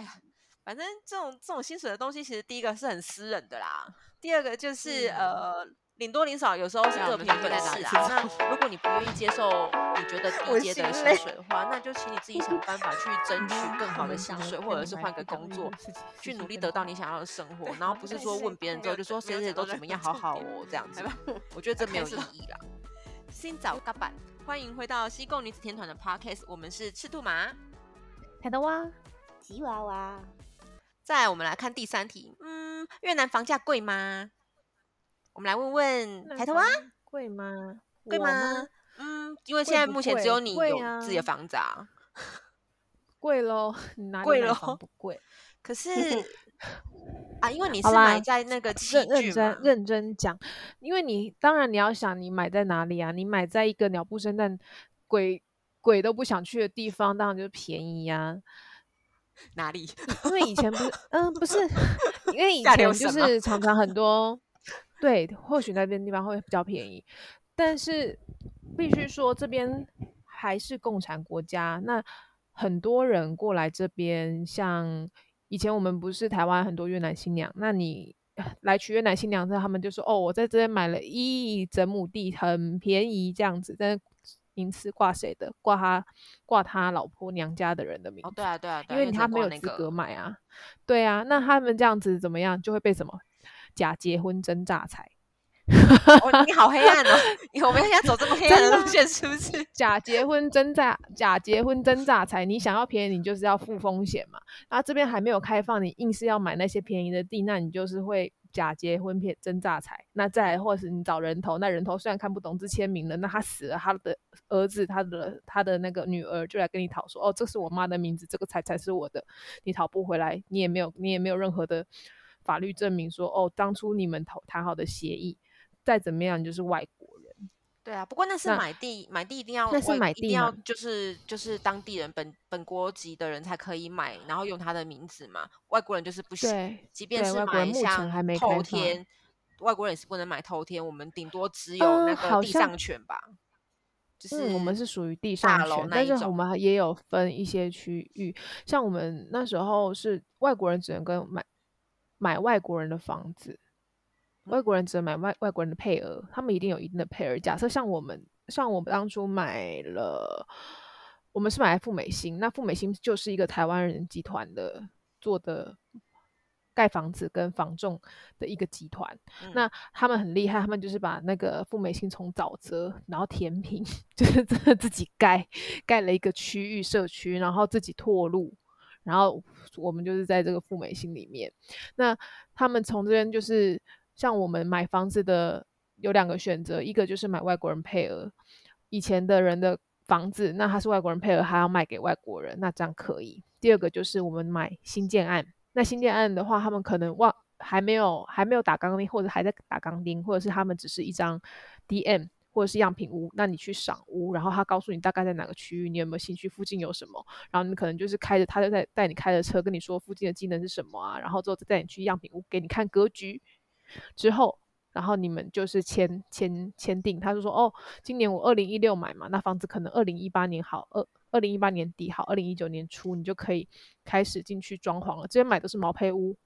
哎呀，反正这种这种薪水的东西，其实第一个是很私人的啦，第二个就是、嗯、呃。领多领少，有时候是各凭本事啊。那如果你不愿意接受你觉得低阶的薪水的话，那就请你自己想办法去争取更好的薪水，或者是换个工作，去努力得到你想要的生活。然后不是说问别人之后就说谁谁都怎么样，好好哦这样子。我觉得这没有意义啦。新早嘎板，欢迎回到西贡女子天团的 Podcast，我们是赤兔马、海德蛙、吉娃娃。再来，我们来看第三题。嗯，越南房价贵吗？我们来问问抬头啊，贵吗？贵吗？嗯，因为现在目前只有你有自己的房子啊，贵喽，贵喽，不贵。可是 啊，因为你是买在那个器具嘛，认真认真讲，因为你当然你要想你买在哪里啊？你买在一个鸟不生蛋、鬼鬼都不想去的地方，当然就便宜呀。哪里？因为以前不是，嗯，不是，因为以前就 是常常很多。对，或许那边地方会比较便宜，但是必须说这边还是共产国家。那很多人过来这边，像以前我们不是台湾很多越南新娘，那你来娶越南新娘之后，他们就说：“哦，我在这边买了一整亩地，很便宜，这样子。”但是名次挂谁的？挂他挂他老婆娘家的人的名字。哦，对啊，对啊，因为他没有资格买啊。对啊，那他们这样子怎么样？就会被什么？假结婚真诈财，哦，你好黑暗哦！我们要走这么黑暗的路线，是不是？假结婚真诈，假结婚真诈财。你想要便宜，你就是要付风险嘛。那这边还没有开放，你硬是要买那些便宜的地，那你就是会假结婚骗真诈财。那再，或是你找人头，那人头虽然看不懂字签名了，那他死了，他的儿子、他的他的那个女儿就来跟你讨说：“哦，这是我妈的名字，这个财才是我的。”你讨不回来，你也没有，你也没有任何的。法律证明说，哦，当初你们谈谈好的协议，再怎么样就是外。对啊，不过那是买地，买地一定要，那是买地，一定要就是就是当地人本本国籍的人才可以买，然后用他的名字嘛，外国人就是不行。即便是买像透天，外国人也是不能买透天，我们顶多只有那个地上权吧。呃、就是、嗯、我们是属于地上权，但是我们也有分一些区域，像我们那时候是外国人只能跟买。买外国人的房子，外国人只能买外外国人的配额，他们一定有一定的配额。假设像我们，像我们当初买了，我们是买富美兴，那富美兴就是一个台湾人集团的做的盖房子跟房仲的一个集团。嗯、那他们很厉害，他们就是把那个富美兴从沼泽，然后填平，就是真的自己盖盖了一个区域社区，然后自己拓路。然后我们就是在这个富美兴里面，那他们从这边就是像我们买房子的有两个选择，一个就是买外国人配额，以前的人的房子，那他是外国人配额，还要卖给外国人，那这样可以。第二个就是我们买新建案，那新建案的话，他们可能忘还没有还没有打钢钉，或者还在打钢钉，或者是他们只是一张 DM。或者是样品屋，那你去赏屋，然后他告诉你大概在哪个区域，你有没有兴趣？附近有什么？然后你可能就是开着，他就在带你开着车跟你说附近的机能是什么啊？然后之后再带你去样品屋给你看格局，之后，然后你们就是签签签订。他就说哦，今年我二零一六买嘛，那房子可能二零一八年好，二二零一八年底好，二零一九年初你就可以开始进去装潢了。这边买的是毛坯屋，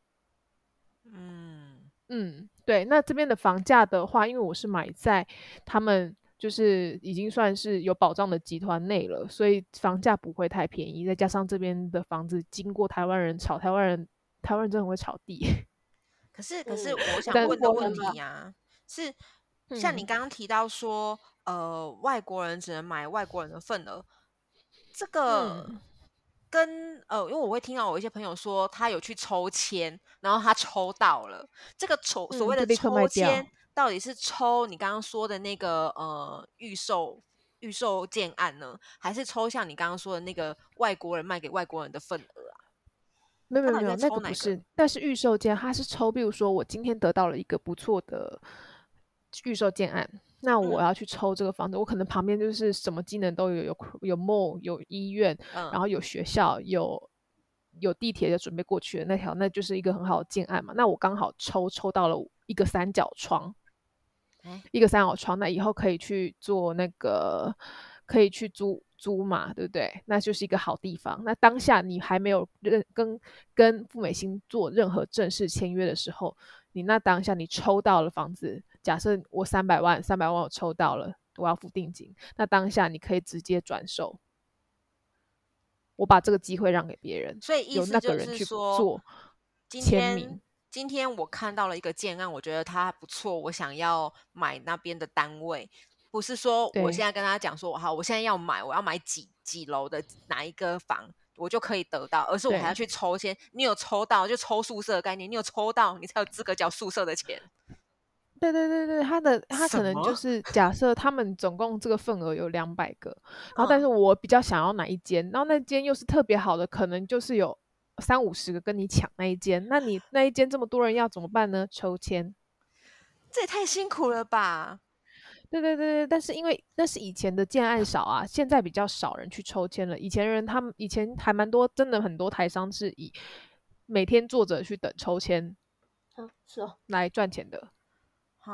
嗯。嗯，对，那这边的房价的话，因为我是买在他们就是已经算是有保障的集团内了，所以房价不会太便宜。再加上这边的房子经过台湾人炒，台湾人台湾人真的很会炒地。可是，可是我想问的问题啊，是像你刚刚提到说，嗯、呃，外国人只能买外国人的份额，这个。嗯跟呃，因为我会听到我一些朋友说，他有去抽签，然后他抽到了这个抽所谓的抽签，到底是抽你刚刚说的那个呃预售预售建案呢，还是抽像你刚刚说的那个外国人卖给外国人的份额啊？没有没有没有，那个不是，但是预售建它是抽，比如说我今天得到了一个不错的预售建案。那我要去抽这个房子，嗯、我可能旁边就是什么机能都有，有有 mall，有医院，嗯、然后有学校，有有地铁就准备过去的那条，那就是一个很好的建案嘛。那我刚好抽抽到了一个三角窗，嗯、一个三角窗，那以后可以去做那个，可以去租租嘛，对不对？那就是一个好地方。那当下你还没有认跟跟富美兴做任何正式签约的时候，你那当下你抽到了房子，假设我三百万，三百万我抽到了，我要付定金，那当下你可以直接转手，我把这个机会让给别人，所以意思有那个人去做签名。今天我看到了一个建案，我觉得它不错，我想要买那边的单位。不是说我现在跟他讲说，好，我现在要买，我要买几几楼的哪一个房，我就可以得到，而是我还要去抽签。你有抽到就抽宿舍的概念，你有抽到你才有资格交宿舍的钱。对对对对，他的他可能就是假设他们总共这个份额有两百个，然后但是我比较想要哪一间，然后那间又是特别好的，可能就是有三五十个跟你抢那一间，那你那一间这么多人要怎么办呢？抽签，这也太辛苦了吧。对对对对，但是因为那是以前的建案少啊，现在比较少人去抽签了。以前人他们以前还蛮多，真的很多台商是以每天坐着去等抽签，嗯，是哦，来赚钱的。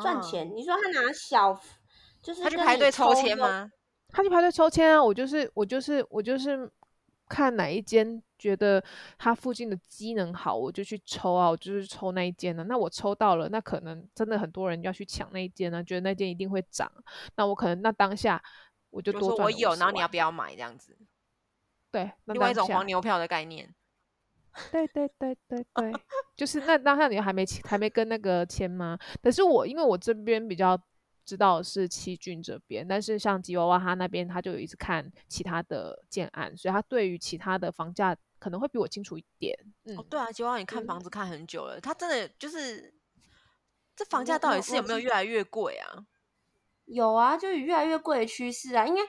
赚钱？你说他拿小，就是他去排队抽签吗？他去排队抽签啊！我就是我就是我就是看哪一间。觉得它附近的机能好，我就去抽啊，我就是抽那一间呢。那我抽到了，那可能真的很多人要去抢那一间呢，觉得那间一定会涨。那我可能那当下我就多赚。我有，然后你要不要买这样子？对，另外一种黄牛票的概念。对对对对对，就是那当下你还没还没跟那个签吗？可是我因为我这边比较。知道是七郡这边，但是像吉娃娃他那边，他就有一直看其他的建案，所以他对于其他的房价可能会比我清楚一点。嗯，哦、对啊，吉娃娃你看房子看很久了，嗯、他真的就是这房价到底是有没有越来越贵啊？有啊，就有越来越贵的趋势啊，应该。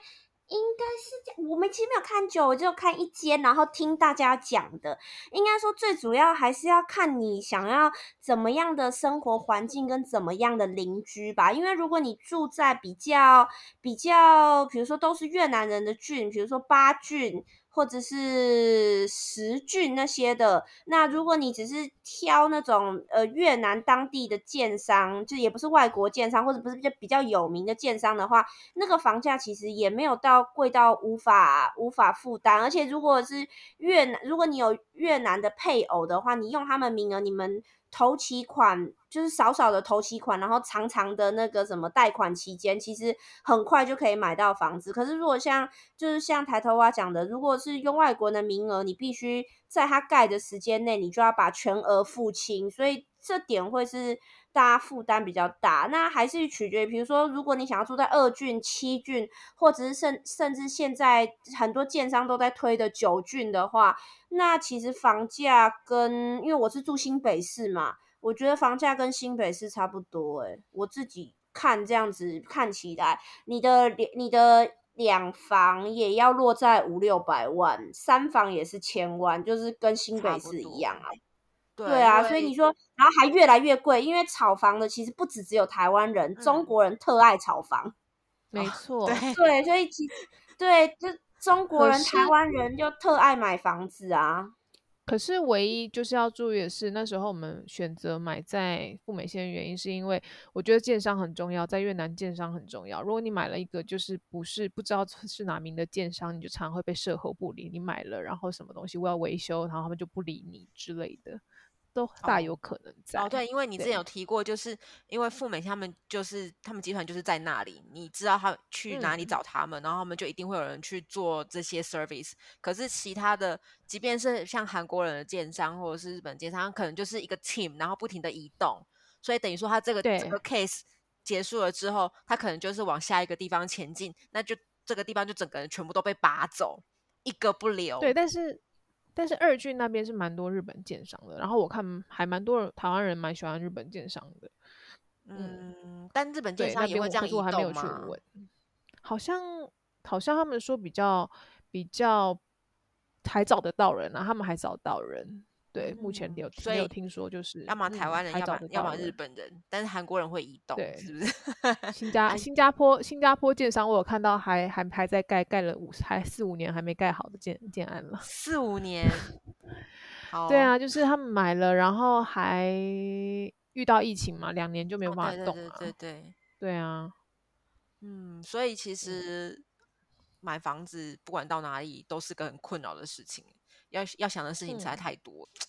应该是这样，我们其实没有看久，我就看一间，然后听大家讲的。应该说最主要还是要看你想要怎么样的生活环境跟怎么样的邻居吧。因为如果你住在比较比较，比如说都是越南人的郡，比如说八郡。或者是十郡那些的，那如果你只是挑那种呃越南当地的建商，就也不是外国建商，或者不是比较比较有名的建商的话，那个房价其实也没有到贵到无法无法负担。而且如果是越南，如果你有越南的配偶的话，你用他们名额，你们。投期款就是少少的头期款，然后长长的那个什么贷款期间，其实很快就可以买到房子。可是如果像就是像抬头蛙讲的，如果是用外国人的名额，你必须在他盖的时间内，你就要把全额付清，所以这点会是大家负担比较大。那还是取决于，比如说如果你想要住在二郡、七郡，或者是甚甚至现在很多建商都在推的九郡的话。那其实房价跟，因为我是住新北市嘛，我觉得房价跟新北市差不多诶，我自己看这样子看起来，你的你的两房也要落在五六百万，三房也是千万，就是跟新北市一样啊。对，对啊，所以你说，然后还越来越贵，因为炒房的其实不只只有台湾人，嗯，中国人特爱炒房。没错，对对，所以其对就。中国人、台湾人就特爱买房子啊。可是唯一就是要注意的是，那时候我们选择买在富美线的原因，是因为我觉得建商很重要，在越南建商很重要。如果你买了一个就是不是不知道是哪名的建商，你就常常会被售后不理。你买了，然后什么东西我要维修，然后他们就不理你之类的。都大有可能在哦，哦，对，因为你之前有提过，就是因为富美他们就是他们集团就是在那里，你知道他去哪里找他们，嗯，然后他们就一定会有人去做这些 service。可是其他的，即便是像韩国人的建商或者是日本建商，可能就是一个 team，然后不停的移动，所以等于说他这个这个 case 结束了之后，他可能就是往下一个地方前进，那就这个地方就整个人全部都被拔走，一个不留。对，但是。但是二郡那边是蛮多日本建商的，然后我看还蛮多台湾人蛮喜欢日本建商的。嗯，嗯，但日本建商也会这样移动吗？我还没有去问。好像好像他们说比较比较还找得到人啊，他们还找到人。对，目前有没有听说就是，要么台湾人，嗯、要么要么日本人，但是韩国人会移动，对，是不是？新加新加坡新加坡建商，我有看到还还还在盖，盖了五还四五年还没盖好的建建案了，四五年。好，对啊，就是他们买了，然后还遇到疫情嘛，两年就没有办法动了，哦，对对对对，对啊，嗯，所以其实买房子不管到哪里都是个很困扰的事情，要要想的事情实在太多。嗯、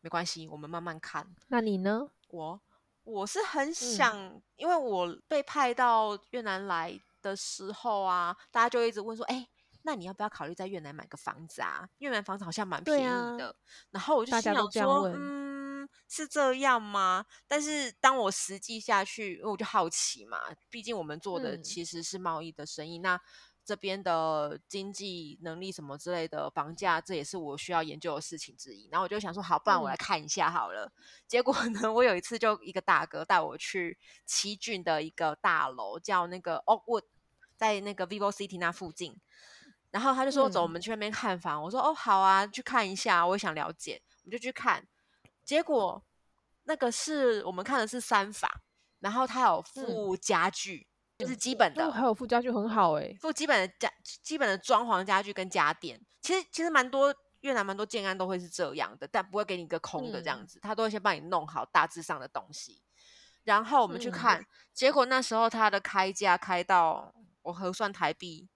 没关系，我们慢慢看。那你呢？我我是很想，嗯、因为我被派到越南来的时候啊，大家就一直问说，哎、欸，那你要不要考虑在越南买个房子啊？越南房子好像蛮便宜的。啊、然后我就心想说，嗯，是这样吗？但是当我实际下去，因为我就好奇嘛，毕竟我们做的其实是贸易的生意，嗯、那。这边的经济能力什么之类的房价，这也是我需要研究的事情之一。然后我就想说，好，不然我来看一下好了。嗯、结果呢，我有一次就一个大哥带我去七郡的一个大楼，叫那个 Oakwood，在那个 Vivo City 那附近。然后他就说：“走，我们去那边看房。嗯”我说：“哦，好啊，去看一下，我也想了解。”我们就去看。结果那个是我们看的是三房，然后它有附家具。嗯就是基本的，还有附家具很好哎、欸，附基本的家、基本的装潢家具跟家电，其实其实蛮多越南蛮多建安都会是这样的，但不会给你一个空的这样子，嗯、他都会先帮你弄好大致上的东西，然后我们去看，嗯、结果那时候他的开价开到我核算台币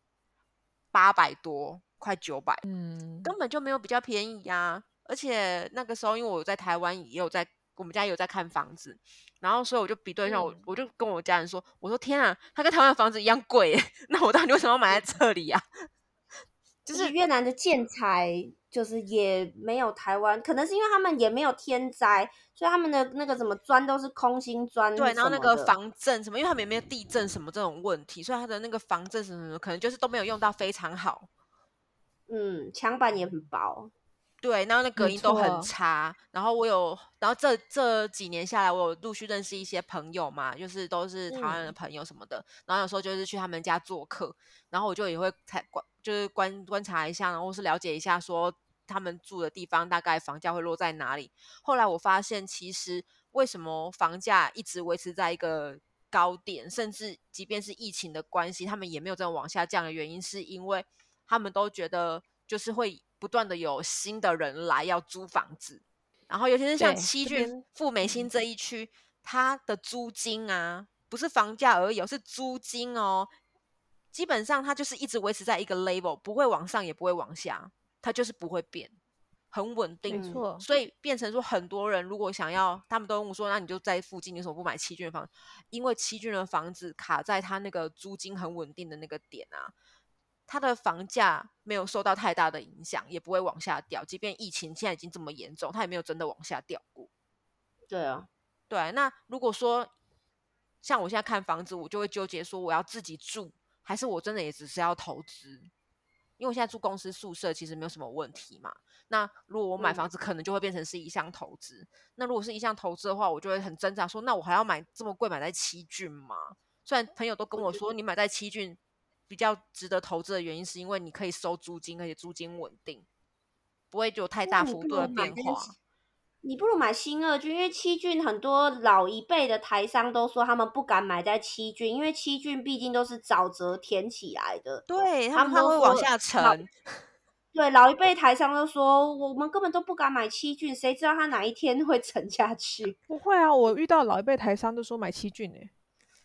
八百多，快九百，嗯，根本就没有比较便宜呀、啊，而且那个时候因为我在台湾也有在。我们家有在看房子，然后所以我就比对一下，我、嗯、我就跟我家人说，我说天啊，它跟台湾的房子一样贵，那我到底为什么要买在 这里呀、啊？就是越南的建材，就是也没有台湾，可能是因为他们也没有天灾，所以他们的那个什么砖都是空心砖。对，然后那个防震什么，因为他们也没有地震什么这种问题，所以他的那个防震什么什么，可能就是都没有用到非常好。嗯，墙板也很薄。对，然后那隔音都很差。然后我有，然后这这几年下来，我有陆续认识一些朋友嘛，就是都是台湾的朋友什么的。嗯、然后有时候就是去他们家做客，然后我就也会观，就是观观察一下，然后是了解一下，说他们住的地方大概房价会落在哪里。后来我发现，其实为什么房价一直维持在一个高点，甚至即便是疫情的关系，他们也没有这种往下降的原因，是因为他们都觉得就是会。不断的有新的人来要租房子，然后尤其是像七郡富美新这一区，它的租金啊，不是房价而已，是租金哦。基本上它就是一直维持在一个 level，不会往上也不会往下，它就是不会变，很稳定。没错，所以变成说很多人如果想要，他们都问我说，那你就在附近，你为什么不买七郡的房子？因为七郡的房子卡在它那个租金很稳定的那个点啊。它的房价没有受到太大的影响，也不会往下掉。即便疫情现在已经这么严重，它也没有真的往下掉过。对啊，对。那如果说像我现在看房子，我就会纠结说，我要自己住，还是我真的也只是要投资？因为我现在住公司宿舍，其实没有什么问题嘛。那如果我买房子，可能就会变成是一项投资。嗯、那如果是一项投资的话，我就会很挣扎说，那我还要买这么贵，买在七郡吗？虽然朋友都跟我说，你买在七郡。比较值得投资的原因，是因为你可以收租金，而且租金稳定，不会有太大幅度的变化。你不如买新二郡，因为七郡很多老一辈的台商都说他们不敢买在七郡，因为七郡毕竟都是沼泽填起来的，对他们会往下沉。对，老一辈台商都说，我们根本都不敢买七郡，谁知道他哪一天会沉下去？不会啊，我遇到老一辈台商都说买七郡呢。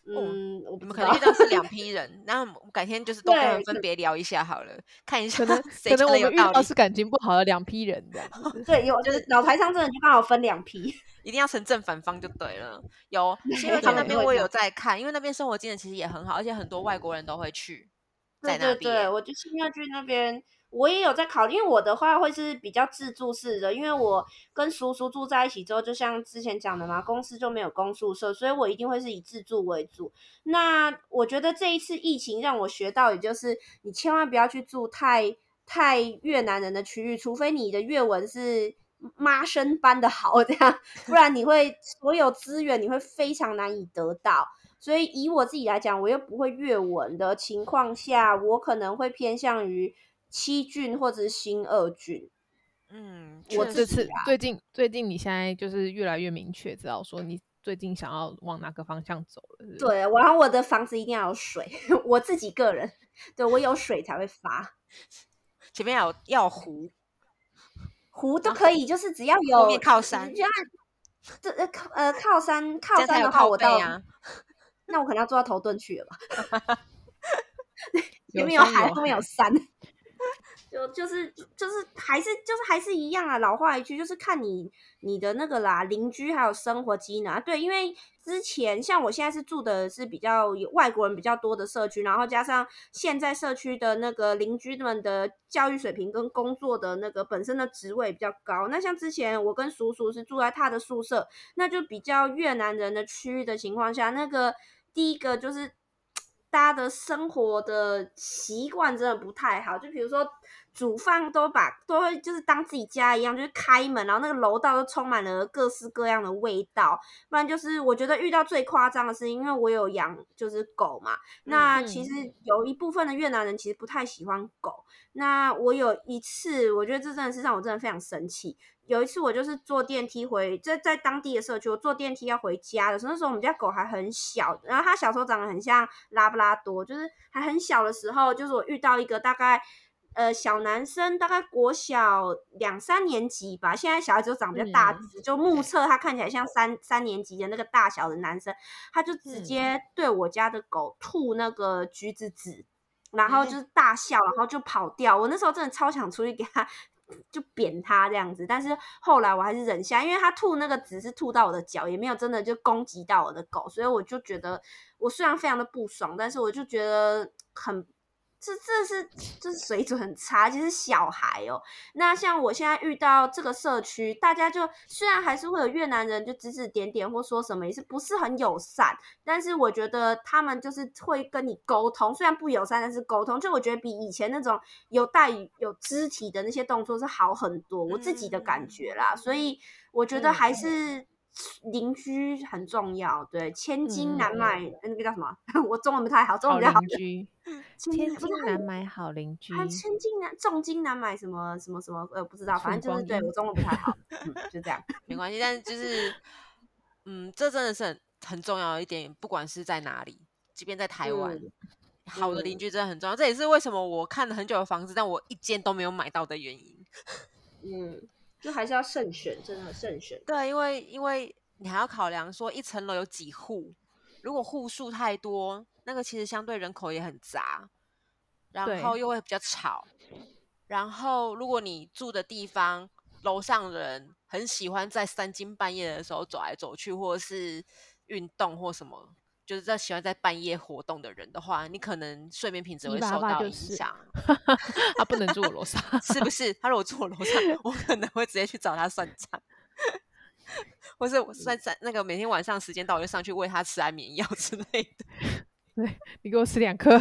嗯，我们可能遇到是两 批人，然后改天就是都跟人分别聊一下好了，看一下可能。可能我们遇到是感情不好的两批人的，对，有就是脑台上真的就刚好分两批，一定要成正反方就对了。有，因为那边我有在看，因为那边生活经验其实也很好，而且很多外国人都会去在那边。对对对，我就是要去那边。我也有在考虑，因为我的话会是比较自住式的，因为我跟叔叔住在一起之后，就像之前讲的嘛，公司就没有公宿舍，所以我一定会是以自住为主。那我觉得这一次疫情让我学到，也就是你千万不要去住太太越南人的区域，除非你的越文是妈生般的好，这样，不然你会所有资源你会非常难以得到。所以以我自己来讲，我又不会越文的情况下，我可能会偏向于。七郡或者是新二郡，嗯，我这次最近最近你现在就是越来越明确知道说你最近想要往哪个方向走了是不是？对，然后我的房子一定要有水，我自己个人，对，我有水才会发，前面要要湖，湖都可以，啊、就是只要有后面靠山，就按这呃靠呃靠山靠山的话，我到，那我可能要坐到头盾去了吧。前面有海，后面有山。就就是就是还是就是还是一样啊，老话一句，就是看你你的那个啦，邻居还有生活机能。对，因为之前像我现在是住的是比较有外国人比较多的社区，然后加上现在社区的那个邻居们的教育水平跟工作的那个本身的职位比较高。那像之前我跟叔叔是住在他的宿舍，那就比较越南人的区域的情况下，那个第一个就是 大家的生活的习惯真的不太好，就比如说。煮饭都把都会就是当自己家一样，就是开门，然后那个楼道都充满了各式各样的味道。不然就是我觉得遇到最夸张的是，因为我有养就是狗嘛，那其实有一部分的越南人其实不太喜欢狗。那我有一次，我觉得这真的是让我真的非常生气。有一次我就是坐电梯回在在当地的社区，我坐电梯要回家的时候，那时候我们家狗还很小，然后它小时候长得很像拉布拉多，就是还很小的时候，就是我遇到一个大概。呃，小男生大概国小两三年级吧，现在小孩子都长比较大只，嗯、就目测他看起来像三三年级的那个大小的男生，他就直接对我家的狗吐那个橘子籽，然后就是大笑，然后就跑掉。我那时候真的超想出去给他就扁他这样子，但是后来我还是忍下，因为他吐那个籽是吐到我的脚，也没有真的就攻击到我的狗，所以我就觉得我虽然非常的不爽，但是我就觉得很。这这是这是水准很差，就是小孩哦。那像我现在遇到这个社区，大家就虽然还是会有越南人就指指点点或说什么，也是不是很友善。但是我觉得他们就是会跟你沟通，虽然不友善，但是沟通。就我觉得比以前那种有带有肢体的那些动作是好很多，我自己的感觉啦。所以我觉得还是。邻居很重要，对，千金难买，嗯、那个叫什么？我中文不太好，中文比较好。邻居，千金难买好邻居。千金难，重金难买什么什么什么？呃，不知道，反正就是对我中文不太好，嗯，就这样，没关系。但是就是，嗯，这真的是很很重要的一点，不管是在哪里，即便在台湾，嗯、好的邻居真的很重要。这也是为什么我看了很久的房子，但我一间都没有买到的原因。嗯。就还是要慎选，真的慎选。对，因为因为你还要考量说一层楼有几户，如果户数太多，那个其实相对人口也很杂，然后又会比较吵。然后如果你住的地方楼上人很喜欢在三更半夜的时候走来走去，或者是运动或什么。就是在喜欢在半夜活动的人的话，你可能睡眠品质会受到影响。他不能住我楼上，是不是？他如果住我楼上，我可能会直接去找他算账，或是我算在那个每天晚上时间到，我就上去喂他吃安眠药之类的。对，你给我吃两颗。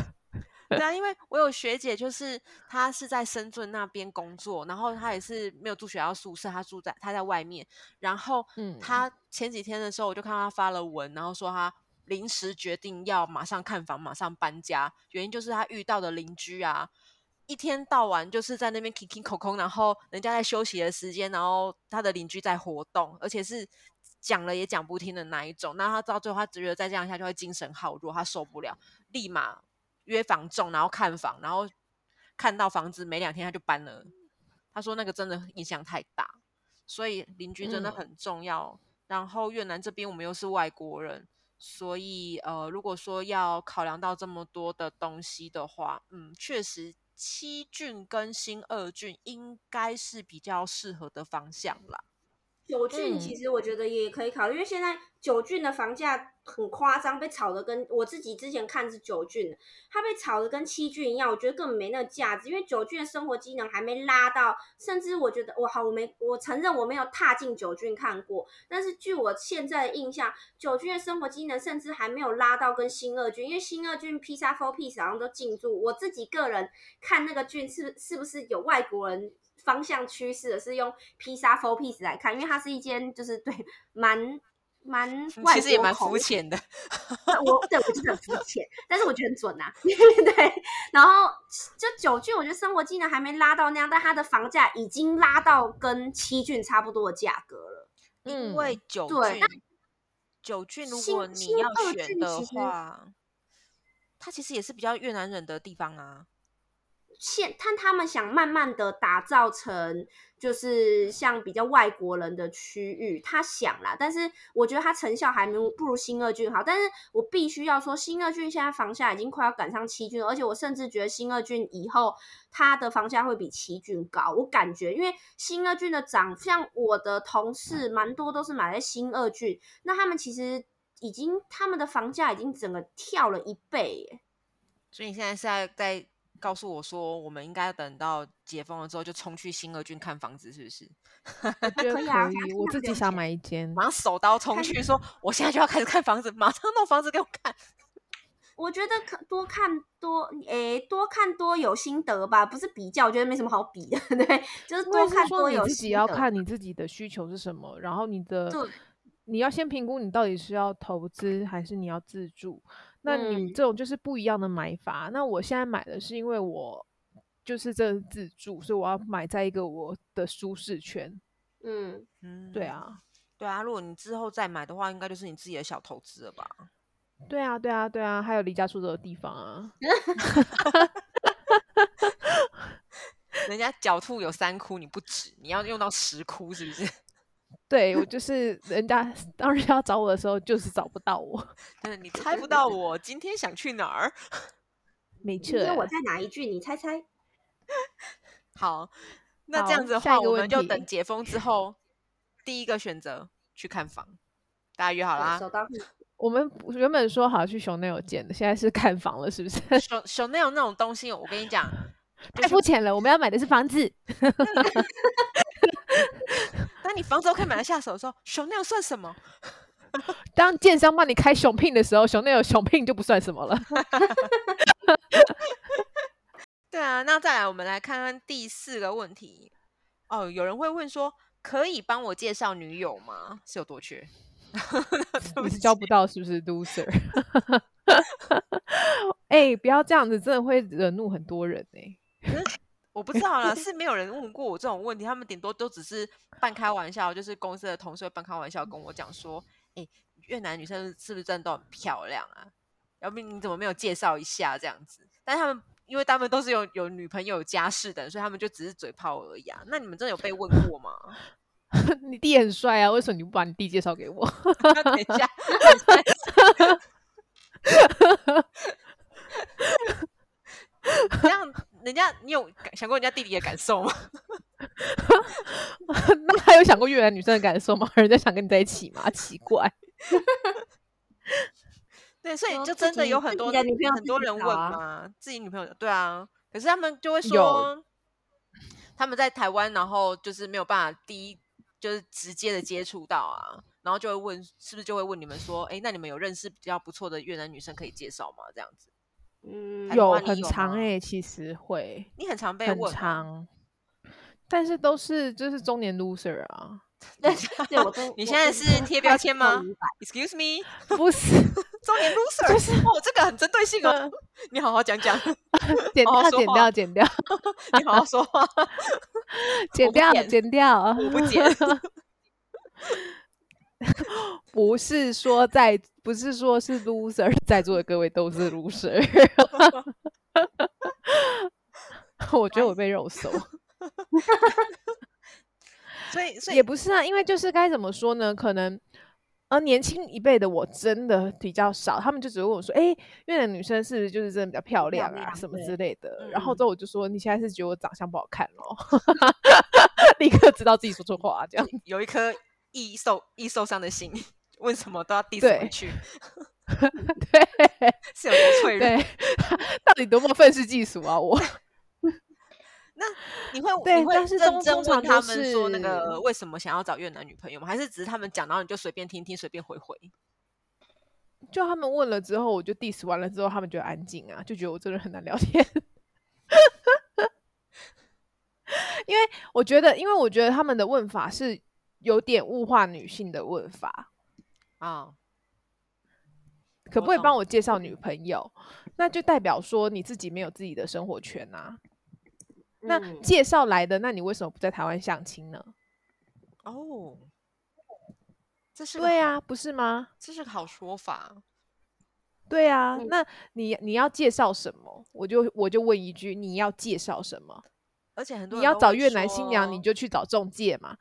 对啊，因为我有学姐，就是她是在深圳那边工作，然后她也是没有住学校宿舍，她住在她在外面。然后，嗯，她前几天的时候，我就看她发了文，然后说她。临时决定要马上看房，马上搬家，原因就是他遇到的邻居啊，一天到晚就是在那边 king king 口空，然后人家在休息的时间，然后他的邻居在活动，而且是讲了也讲不听的那一种。那他到最后，他觉得再这样下去会精神耗弱，他受不了，立马约房仲，然后看房，然后看到房子没两天他就搬了。他说那个真的影响太大，所以邻居真的很重要。嗯、然后越南这边我们又是外国人。所以，呃，如果说要考量到这么多的东西的话，嗯，确实七郡跟新二郡应该是比较适合的方向啦。九郡其实我觉得也可以考虑，嗯、因为现在九郡的房价很夸张，被炒的跟我自己之前看是九郡，它被炒的跟七郡一样，我觉得根本没那个价值，因为九郡的生活机能还没拉到，甚至我觉得我好，我没我承认我没有踏进九郡看过，但是据我现在的印象，九郡的生活机能甚至还没有拉到跟新二郡，因为新二郡 Pizza for Peace 好像都进驻，我自己个人看那个郡是是不是有外国人。方向趋势的是用披萨 four piece 来看，因为它是一间就是对蛮蛮其实也蛮肤浅的。我对我就是很肤 浅，但是我觉得很准啊。对，然后就九郡，我觉得生活技能还没拉到那样，但它的房价已经拉到跟七郡差不多的价格了。因为九郡，九郡如果你要选的话，它其实也是比较越南人的地方啊。现，但他们想慢慢的打造成，就是像比较外国人的区域，他想啦，但是我觉得他成效还没不如新二郡好。但是我必须要说，新二郡现在房价已经快要赶上七郡，而且我甚至觉得新二郡以后它的房价会比七郡高。我感觉，因为新二郡的涨，像我的同事蛮多都是买在新二郡，那他们其实已经他们的房价已经整个跳了一倍耶。所以你现在是在在。告诉我说，我们应该等到解封了之后就冲去新二郡看房子，是不是？我觉得可以啊，我自己想买一间，马上手刀冲去说，我现在就要开始看房子，马上弄房子给我看。我觉得可多看多，诶，多看多有心得吧，不是比较，我觉得没什么好比的，对，就是多看多有心得。自己要看你自己的需求是什么，然后你的，你要先评估你到底是要投资还是你要自住。那你这种就是不一样的买法。嗯、那我现在买的是因为我就是这自住，所以我要买在一个我的舒适圈。嗯嗯，对啊，对啊。如果你之后再买的话，应该就是你自己的小投资了吧？对啊，对啊，对啊。还有离家出走的地方啊。人家狡兔有三窟，你不止，你要用到十窟，是不是？对，我就是人家当人要找我的时候，就是找不到我。但是你猜不到我今天想去哪儿？没错，我在哪一句？你猜猜。好，那这样子的话，我们就等解封之后，第一个选择去看房。大家约好啦。我们原本说好去 Chanel 见的，现在是看房了，是不是？Chanel 那种东西，我跟你讲，太肤浅了。我们要买的是房子。当你房子都可以买得下手的时候，Chanel 算什么？当建商帮你开熊聘的时候，Chanel 熊聘就不算什么了。对啊，那再来，我们来看看第四个问题。哦，有人会问说，可以帮我介绍女友吗？是有多缺？你是交不到，是不是 loser？哎、欸，不要这样子，真的会惹怒很多人哎、欸。我不知道啦，是没有人问过我这种问题，他们顶多都只是半开玩笑，就是公司的同事会半开玩笑跟我讲说：“哎、欸，越南女生是不是真的都很漂亮啊？要不你怎么没有介绍一下这样子？”但他们因为他们都是有有女朋友、有家室的，所以他们就只是嘴炮而已啊。那你们真的有被问过吗？你弟很帅啊，为什么你不把你弟介绍给我？等一下。这样，人家你有想过人家弟弟的感受吗？那他有想过越南女生的感受吗？人家想跟你在一起吗？奇怪。对，所以就真的有很多很多人问嘛，自己女朋友对啊，可是他们就会说他们在台湾，然后就是没有办法第一就是直接的接触到啊，然后就会问是不是就会问你们说，哎，那你们有认识比较不错的越南女生可以介绍吗？这样子。嗯，有很长哎、欸，其实会，你很常被问，很长，但是都是就是中年 loser 啊。对，对我 你现在是贴标签吗？Excuse me，不是中年 loser，就是哦，这个很针对性哦。你好好讲讲，剪掉，剪掉，剪掉。你好好说话，剪掉，剪掉，我不剪。不是说在，不是说是 loser，在座的各位都是 loser。我觉得我被肉搜，所以所以也不是啊，因为就是该怎么说呢？可能呃年轻一辈的我真的比较少，他们就只会问我说：“哎、欸，越南女生是不是就是真的比较漂亮啊，什么之类的？”然后之后我就说：“你现在是觉得我长相不好看咯？”立刻知道自己说错话，这样有一颗。易受易受伤的心，为什么都要 diss 回去？对，是有多脆弱？对，到底多么愤世嫉俗啊！我那你会对你会认真问他们说那个为什么想要找越南女朋友吗？还是只是他们讲，然后你就随便听听，随便回回？就他们问了之后，我就 diss 完了之后，他们就安静啊，就觉得我真的很难聊天。因为我觉得，因为我觉得他们的问法是。有点物化女性的问法啊，可不可以帮我介绍女朋友？那就代表说你自己没有自己的生活圈啊。那介绍来的，那你为什么不在台湾相亲呢？哦，这是对啊，不是吗？这是个好说法。对啊，那你你要介绍什么？我就我就问一句，你要介绍什么？而且很多你要找越南新娘，你就去找中介嘛。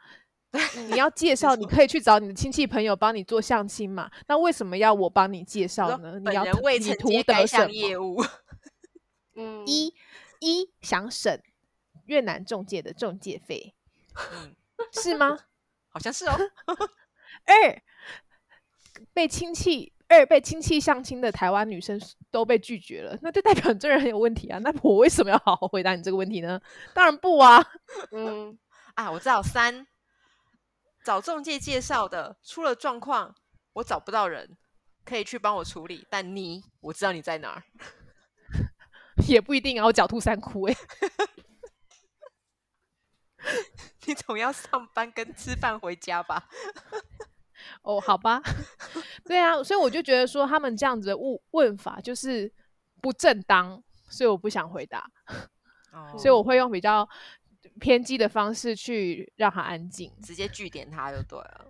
你要介绍，你可以去找你的亲戚朋友帮你做相亲嘛。那为什么要我帮你介绍呢？你要为你图得什么？业务 嗯，一一想省越南中介的中介费，嗯，是吗？好像是哦。二被亲戚二被亲戚相亲的台湾女生都被拒绝了，那就代表你这人很有问题啊。那我为什么要好好回答你这个问题呢？当然不啊。嗯啊，我知道三。找中介介绍的出了状况，我找不到人可以去帮我处理。但你，我知道你在哪儿，也不一定啊。我狡兔三窟哎，你总要上班跟吃饭回家吧？哦，好吧，对啊，所以我就觉得说他们这样子的问问法就是不正当，所以我不想回答。哦，所以我会用比较。偏激的方式去让他安静，直接据点他就对了。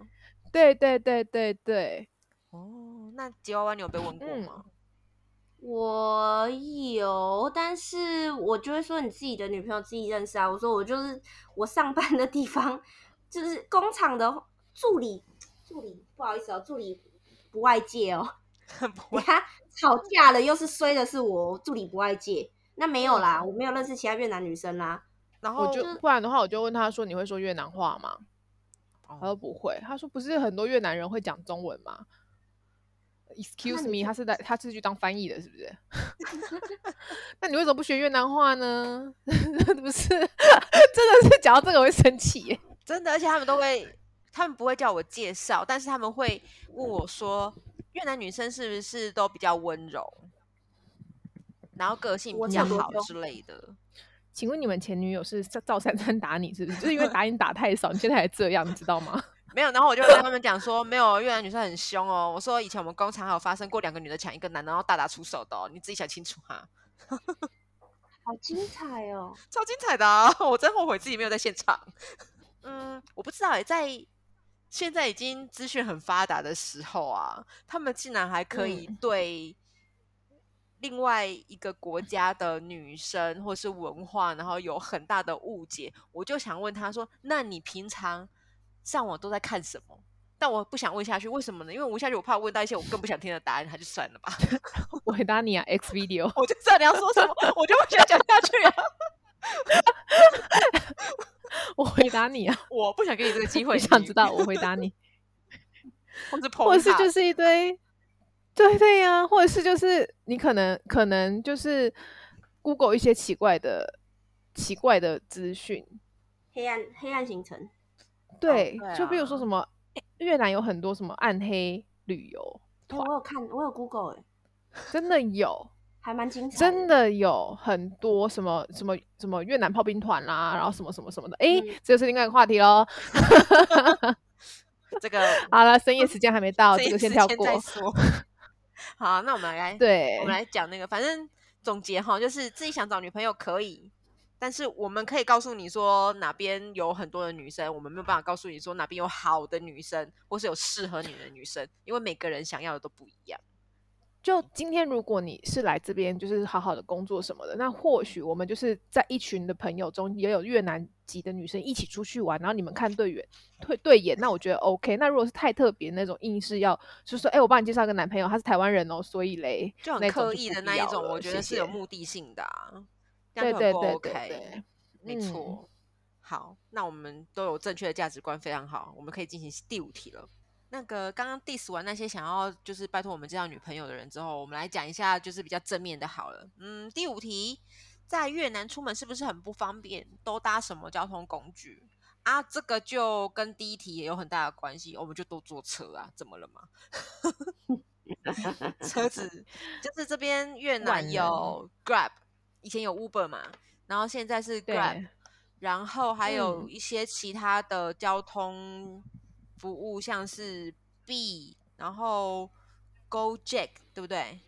对对对对对。哦，那吉娃娃你有被问过吗？嗯，我有，但是我就会说你自己的女朋友自己认识啊。我说我就是我上班的地方，就是工厂的助理，助理不好意思哦，助理不外借哦。你看吵架了，又是衰的是我，助理不外借。那没有啦，我没有认识其他越南女生啦。然后就不然的话，我就问他说：“你会说越南话吗？”他说不会。他说：“不是很多越南人会讲中文吗？”Excuse me，他是在他是去当翻译的，是不是？那你为什么不学越南话呢？不是，真的是讲到这个会生气，真的。而且他们都会，他们不会叫我介绍，但是他们会问我说：“越南女生是不是都比较温柔，然后个性比较好之类的？”请问你们前女友是赵三餐打你，是不是？就是因为打你打太少，你现在还这样，你知道吗？没有，然后我就跟他们讲说，没有，越南女生很凶哦。我说以前我们工厂还有发生过两个女的抢一个男的，然后大打出手的哦，你自己想清楚哈。好精彩哦，超精彩的啊！我真后悔自己没有在现场。嗯，我不知道哎，在现在已经资讯很发达的时候啊，他们竟然还可以对。另外一个国家的女生或是文化，然后有很大的误解，我就想问他说：“那你平常上网都在看什么？”但我不想问下去，为什么呢？因为问下去我怕问到一些我更不想听的答案，他就算了吧。我回答你啊，X video，我就知道你要说什么，我就不想讲下去啊。我回答你啊，我不想给你这个机会，你想知道我回答你，或者或是就是一堆。对对呀、啊，或者是就是你可能可能就是 Google 一些奇怪的奇怪的资讯，黑暗黑暗行程，对，哦对啊、就比如说什么越南有很多什么暗黑旅游，我有看，我有 Google 哎，真的有，还蛮精彩，真的有很多什么什么什么越南炮兵团啦，然后什么什么什么的，哎、嗯，这个是另外一个话题喽。这个好了，深夜时间还没到，这个先跳过。好，那我们来，对，我们来讲那个，反正总结哈，就是自己想找女朋友可以，但是我们可以告诉你说哪边有很多的女生，我们没有办法告诉你说哪边有好的女生，或是有适合你的女生，因为每个人想要的都不一样。就今天，如果你是来这边，就是好好的工作什么的，那或许我们就是在一群的朋友中，也有越南籍的女生一起出去玩，然后你们看对眼，对对眼，那我觉得 OK。那如果是太特别那种，硬是要就是说，哎、欸，我帮你介绍个男朋友，他是台湾人哦，所以嘞，就很刻意的那一种，我觉得是有目的性的、啊。对对对对对，没错、嗯。好，那我们都有正确的价值观，非常好，我们可以进行第五题了。那个刚刚 diss 完那些想要就是拜托我们介绍女朋友的人之后，我们来讲一下就是比较正面的好了。嗯，第五题，在越南出门是不是很不方便？都搭什么交通工具啊？这个就跟第一题也有很大的关系，我们就都坐车啊，怎么了吗？车子就是这边越南有 Grab，以前有 Uber 嘛，然后现在是 Grab，然后还有一些其他的交通。服务像是 B，然后 GoJack，对不对？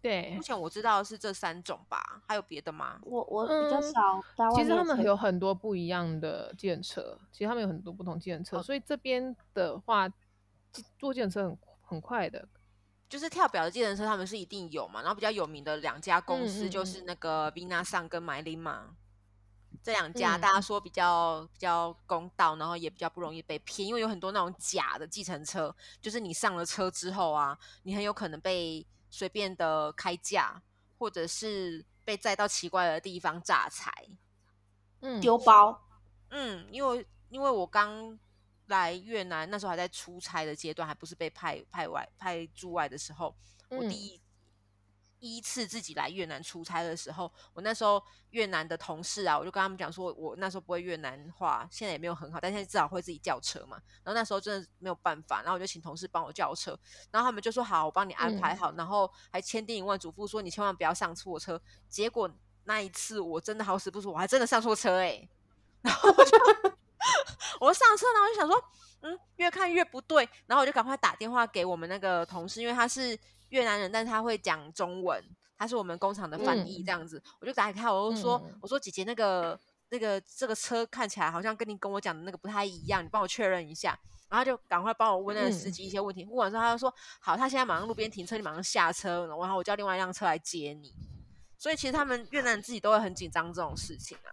对，目前我知道是这三种吧，还有别的吗？我我比较少。嗯、其实他们有很多不一样的计程车，其实他们有很多不同计程车，哦，所以这边的话坐计程车很很快的，就是跳表的计程车他们是一定有嘛。然后比较有名的两家公司就是那个 Vinasun 跟 MyLink 嘛。这两家大家说比较比较公道，然后也比较不容易被骗，因为有很多那种假的计程车，就是你上了车之后啊，你很有可能被随便的开价，或者是被载到奇怪的地方诈财，嗯，丢包，嗯，因为因为我刚来越南那时候还在出差的阶段，还不是被派派外派驻外的时候，我第一。嗯第一次自己来越南出差的时候，我那时候越南的同事啊，我就跟他们讲说，我那时候不会越南话，现在也没有很好，但现在至少会自己叫车嘛。然后那时候真的没有办法，然后我就请同事帮我叫车，然后他们就说好，我帮你安排好，嗯、然后还千叮咛万嘱咐说你千万不要上错车。结果那一次我真的好死不死，我还真的上错车哎、欸，然后我就我上车，然后我就想说，嗯，越看越不对，然后我就赶快打电话给我们那个同事，因为他是。越南人，但是他会讲中文，他是我们工厂的翻译，这样子，嗯、我就打开，我就说，嗯、我说姐姐，那个那个这个车看起来好像跟你跟我讲的那个不太一样，你帮我确认一下，然后就赶快帮我问那个司机一些问题，问完之后他就说，好，他现在马上路边停车，你马上下车，然后我叫另外一辆车来接你。所以其实他们越南人自己都会很紧张这种事情啊，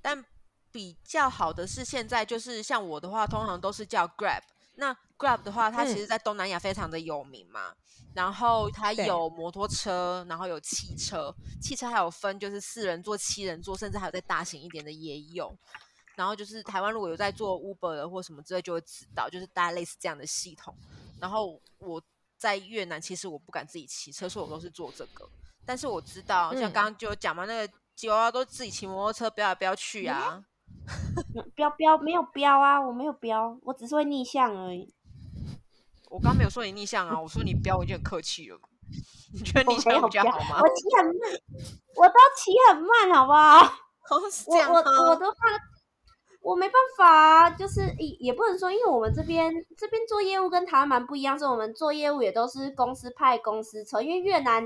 但比较好的是现在就是像我的话，通常都是叫 Grab。那 Grab 的话，它其实在东南亚非常的有名嘛，嗯、然后它有摩托车，然后有汽车，汽车还有分就是四人座、七人座，甚至还有再大型一点的也有。然后就是台湾如果有在做 Uber 的或什么之类，就会知道，就是大概类似这样的系统。然后我在越南其实我不敢自己骑车，所以我都是做这个。但是我知道，像刚刚就讲嘛，那个吉娃娃都自己骑摩托车飙来飙去啊。嗯 飙飙没有标啊，我没有标，我只是会逆向而已。我刚没有说你逆向啊，我说你标，我已经很客气了。你觉得逆向比较好吗？我骑很慢，我都骑很慢，好不好？我我我都怕，我没办法啊，就是也也不能说，因为我们这边这边做业务跟台湾蛮不一样，是我们做业务也都是公司派公司车，因为越南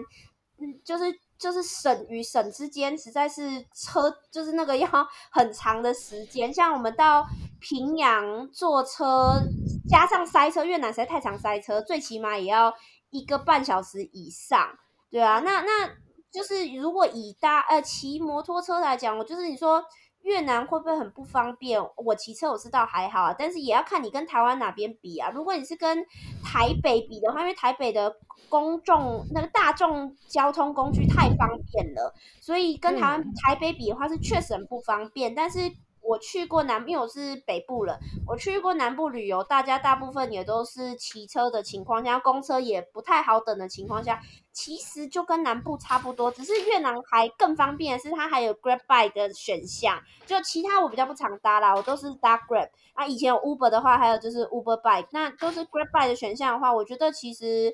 嗯就是。就是省与省之间实在是车，就是那个要 很长的时间。像我们到平阳坐车，加上塞车，越南实在太常塞车，最起码也要一个半小时以上。对啊，那那就是如果以搭呃骑摩托车来讲，我就是你说。越南会不会很不方便？我骑车我知道还好啊，但是也要看你跟台湾哪边比啊。如果你是跟台北比的话，因为台北的公众那个大众交通工具太方便了，所以跟台湾台北比的话是确实很不方便，但是。我去过南，因为我是北部人，我去过南部旅游，大家大部分也都是骑车的情况下，公车也不太好等的情况下，其实就跟南部差不多，只是越南还更方便的是它还有 Grab Bike 的选项，就其他我比较不常搭啦，我都是搭 Grab 啊。以前有 Uber 的话，还有就是 Uber Bike，那都是 Grab Bike 的选项的话，我觉得其实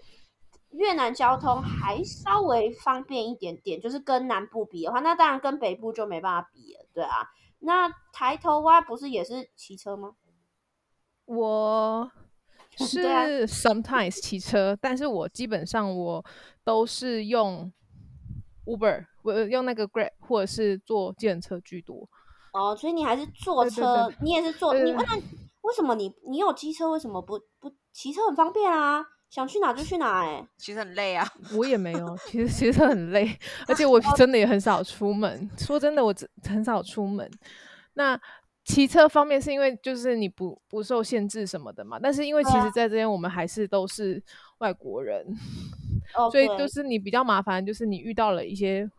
越南交通还稍微方便一点点，就是跟南部比的话，那当然跟北部就没办法比了，对啊。那抬头蛙不是也是骑车吗？我是 sometimes 骑车，啊、但是我基本上我都是用 Uber，我用那个 Grab 或者是坐计程车居多。哦，所以你还是坐车，对对对，你也是坐。你问他为什么你你有机车，为什么不不骑车很方便啊？想去哪就去哪，欸，哎，其实很累啊。我也没有，其实其实很累，而且我真的也很少出门。说真的，我很少出门。那骑车方面是因为就是你不不受限制什么的嘛，但是因为其实在这边我们还是都是外国人，啊、所以就是你比较麻烦，就是你遇到了一些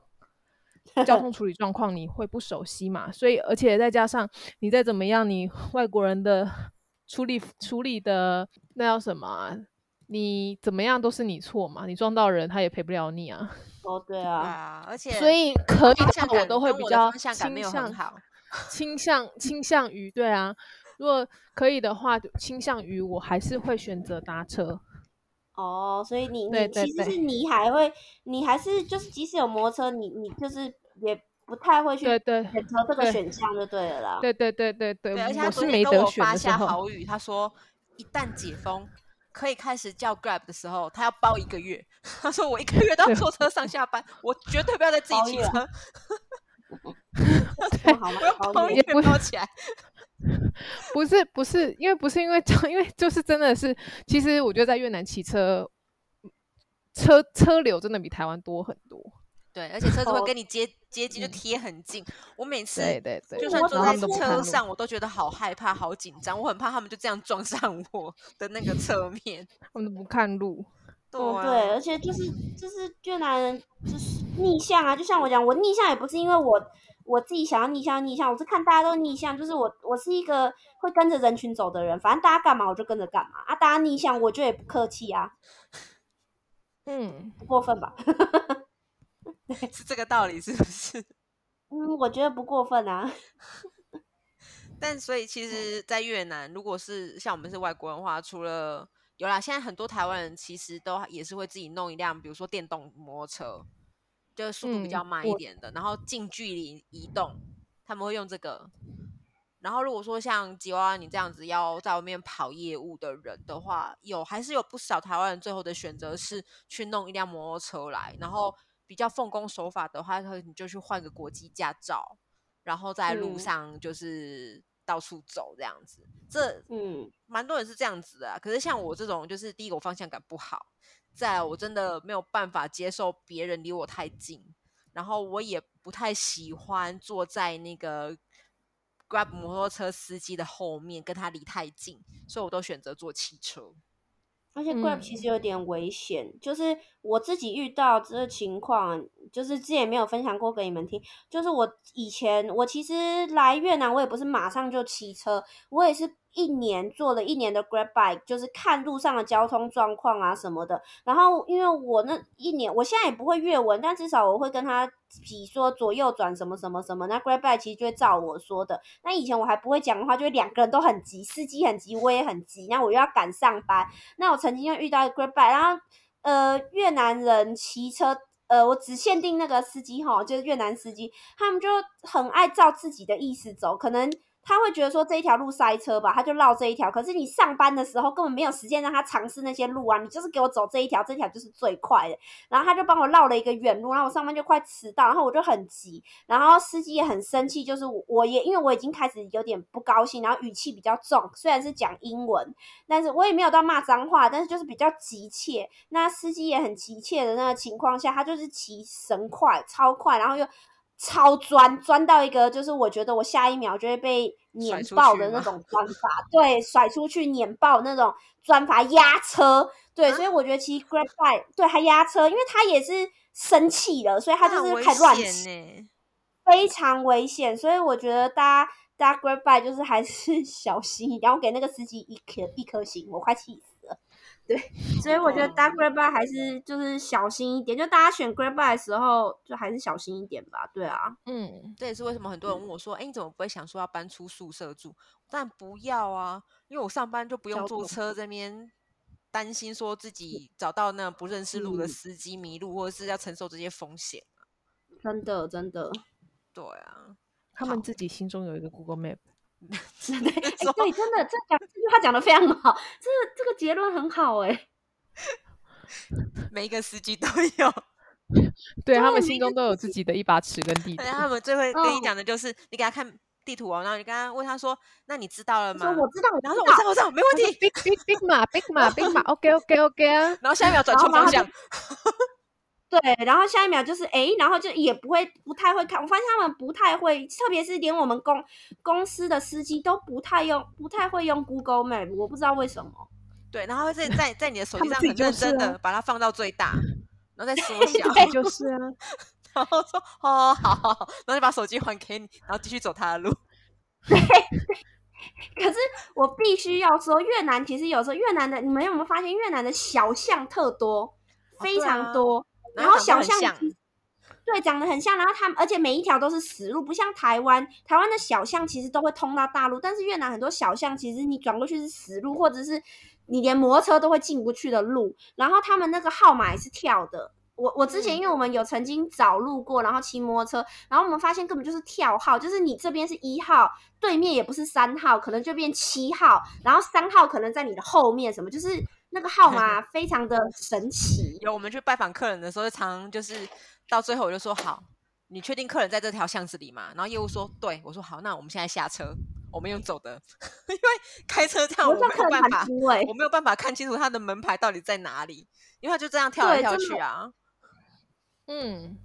交通处理状况，你会不熟悉嘛。所以而且再加上你再怎么样，你外国人的处理处理的那叫什么啊？你怎么样都是你错嘛，你撞到人他也赔不了你啊。哦，对啊，而且所以可以的话，我都会比较倾向好，倾向倾向于对啊。如果可以的话，倾向于我还是会选择搭车。哦，所以你你其实是你还会，你还是就是即使有摩托车，你你就是也不太会去选择这个选项就对了啦。对对对对对，对，而且他是没得选的时候，豪语他说一旦解封。可以开始叫 Grab 的时候，他要包一个月。他说：“我一个月都要坐车上下班，我绝对不要再自己骑车。”对，好吗？包也不包起来。不是不是，因为不是因为 因为就是真的是，其实我觉得在越南骑车车车流真的比台湾多很多。对，而且车子会跟你接接近，就贴很近。我每次对对对，就算坐在车上，我都觉得好害怕、好紧张。我很怕他们就这样撞上我 的那个侧面。他们都不看路。对、啊嗯、对，而且就是就是越南人就是逆向啊，就像我讲，我逆向也不是因为我我自己想要逆向逆向，我是看大家都逆向，就是我我是一个会跟着人群走的人，反正大家干嘛我就跟着干嘛啊，大家逆向我就也不客气啊。嗯，不过分吧？是这个道理是不是？嗯，我觉得不过分啊。但所以其实，在越南，如果是像我们是外国人的话，除了有啦，现在很多台湾人其实都也是会自己弄一辆，比如说电动摩托车，就速度比较慢一点的，嗯、然后近距离移动，他们会用这个。然后如果说像吉娃娃你这样子要在外面跑业务的人的话，有还是有不少台湾人最后的选择是去弄一辆摩托车来，然后。比较奉公守法的话，你就去换个国际驾照，然后在路上就是到处走这样子。嗯、这嗯，蛮多人是这样子的。可是像我这种，就是第一个我方向感不好，再来我真的没有办法接受别人离我太近，然后我也不太喜欢坐在那个 Grab 摩托车司机的后面，跟他离太近，所以我都选择坐汽车。而且 Grab 其实有点危险，嗯、就是我自己遇到这个情况，就是之前没有分享过给你们听。就是我以前我其实来越南，我也不是马上就骑车，我也是。一年做了一年的 Grab Bike，就是看路上的交通状况啊什么的。然后因为我那一年，我现在也不会越文，但至少我会跟他比说左右转什么什么什么。那 Grab Bike 其实就会照我说的。那以前我还不会讲的话，就两个人都很急，司机很急，我也很急。那我又要赶上班。那我曾经又遇到 Grab Bike，然后呃越南人骑车，呃我只限定那个司机哈，就是越南司机，他们就很爱照自己的意思走，可能。他会觉得说这一条路塞车吧，他就绕这一条。可是你上班的时候根本没有时间让他尝试那些路啊，你就是给我走这一条，这条就是最快的。然后他就帮我绕了一个远路，然后我上班就快迟到，然后我就很急，然后司机也很生气，就是我也因为我已经开始有点不高兴，然后语气比较重，虽然是讲英文，但是我也没有到骂脏话，但是就是比较急切。那司机也很急切的那个情况下，他就是骑神快，超快，然后又。超钻钻到一个，就是我觉得我下一秒就会被碾爆的那 种钻法，对，甩出去碾爆那种钻法压车，对，啊、所以我觉得其实 Grab Bike 对他压车，因为他也是生气了，所以他就是开始乱骑，非常危险，所以我觉得大家大家 Grab Bike 就是还是 小心一点，然后给那个司机一颗一颗星，我快气死了。对，所以我觉得搭 Grab Bike 还是就是小心一点，就大家选 Grab Bike 的时候就还是小心一点吧。对啊，嗯，这也是为什么很多人问我说：“哎、嗯，你怎么不会想说要搬出宿舍住？”但不要啊，因为我上班就不用坐车这边担心说自己找到那不认识路的司机迷路，或者是要承受这些风险。真的，真的，对啊，他们自己心中有一个 Google Map。对，欸、对，真的，这讲这句话讲的非常好，这这个结论很好哎、欸。每一个司机都有，对，对他们心中都有自己的一把尺跟地图。他们最会跟你讲的就是，你给他看地图哦，然后你刚刚问他说：“那你知道了吗？”我知道，然后说：“我知道，我知道，没问题。”Big big big 马，big 马，big 马，OK，OK，OK 啊。然后下一秒转错方向。对，然后下一秒就是哎，然后就也不会不太会看。我发现他们不太会，特别是连我们公公司的司机都不太用，不太会用 Google Map，我不知道为什么。对，然后会在在在你的 手机上很认真的把它放到最大，然后再缩 小，对就是啊。然后说哦，好好好，然后就把手机还给你，然后继续走他的路。对，可是我必须要说，越南其实有时候越南的，你们有没有发现越南的小巷特多，非常多。然后小巷，对，长得很像。然后他们，而且每一条都是死路，不像台湾。台湾的小巷其实都会通到大陆，但是越南很多小巷其实你转过去是死路，或者是你连摩托车都会进不去的路。然后他们那个号码也是跳的。我我之前因为我们有曾经找路过，然后骑摩托车，然后我们发现根本就是跳号，就是你这边是一号，对面也不是三号，可能就变七号，然后三号可能在你的后面，什么就是。那个号 码非常的神奇。有我们去拜访客人的时候，常常就是到最后我就说好，你确定客人在这条巷子里吗？然后业务说对，我说好，那我们现在下车，我们用走的，因为开车这样我没有办法，我没有办法看清楚他的门牌到底在哪里，因为他就这样跳来跳去啊。嗯，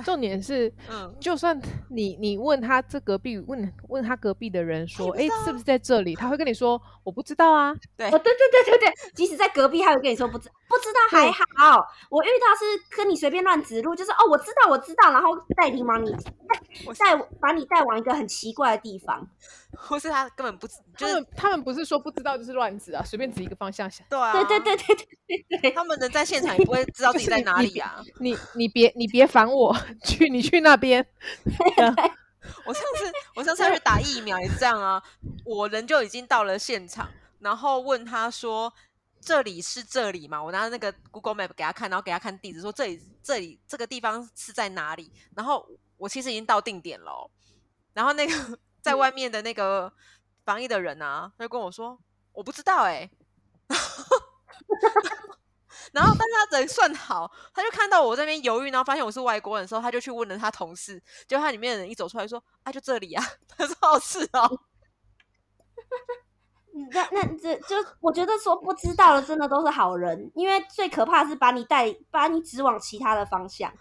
重点是，嗯，就算你你问他这隔壁问问他隔壁的人说，哎、欸，是不是在这里？他会跟你说我不知道啊。对，哦，对对对对对，即使在隔壁，他会跟你说不知不知道还好。我遇到是跟你随便乱指路，就是哦，我知道我知道，然后带你往你带把你带往一个很奇怪的地方，或是他根本不，就是他们他们不是说不知道就是乱指啊，随便指一个方向想。对啊，对对对对对对，他们能在现 场也不会知道自己在哪里啊。你你别你别烦我。去，你去那边。我上次我上次去打疫苗也是这样啊，我人就已经到了现场，然后问他说：“这里是这里嘛？”我拿那个 Google Map 给他看，然后给他看地址，说：“这里这里这个地方是在哪里？”然后我其实已经到定点了，然后那个 在外面的那个防疫的人啊，他就跟我说：“我不知道哎、欸。” 然后，但是他人算好，他就看到我这边犹豫，然后发现我是外国人的时候，他就去问了他同事。结果他里面的人一走出来说：“啊，就这里啊。”他说：“好是哦。”那那这就我觉得说不知道的真的都是好人，因为最可怕是把你带把你指往其他的方向。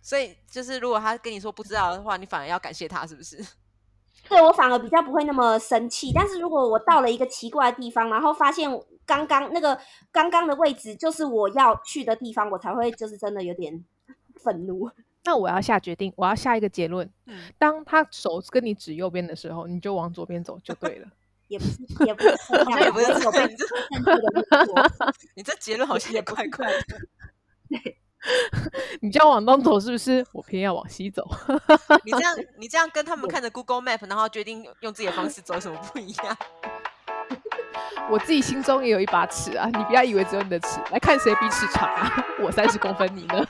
所以就是如果他跟你说不知道的话，你反而要感谢他，是不是？对，我反而比较不会那么生气。但是如果我到了一个奇怪的地方，然后发现。刚刚那个刚刚的位置就是我要去的地方，我才会就是真的有点愤怒。那我要下决定，我要下一个结论。嗯，当他手跟你指右边的时候，你就往左边走就对了。也不是，也不是，也不是左边。你这结论好像也怪怪的。对，你这样往东走，是不是？我偏要往西走。你这样，你这样跟他们看着 Google Map，然后决定用自己的方式走，有什么不一样？我自己心中也有一把尺啊！你不要以为只有你的尺，来看谁比尺长啊！我三十公分，你呢？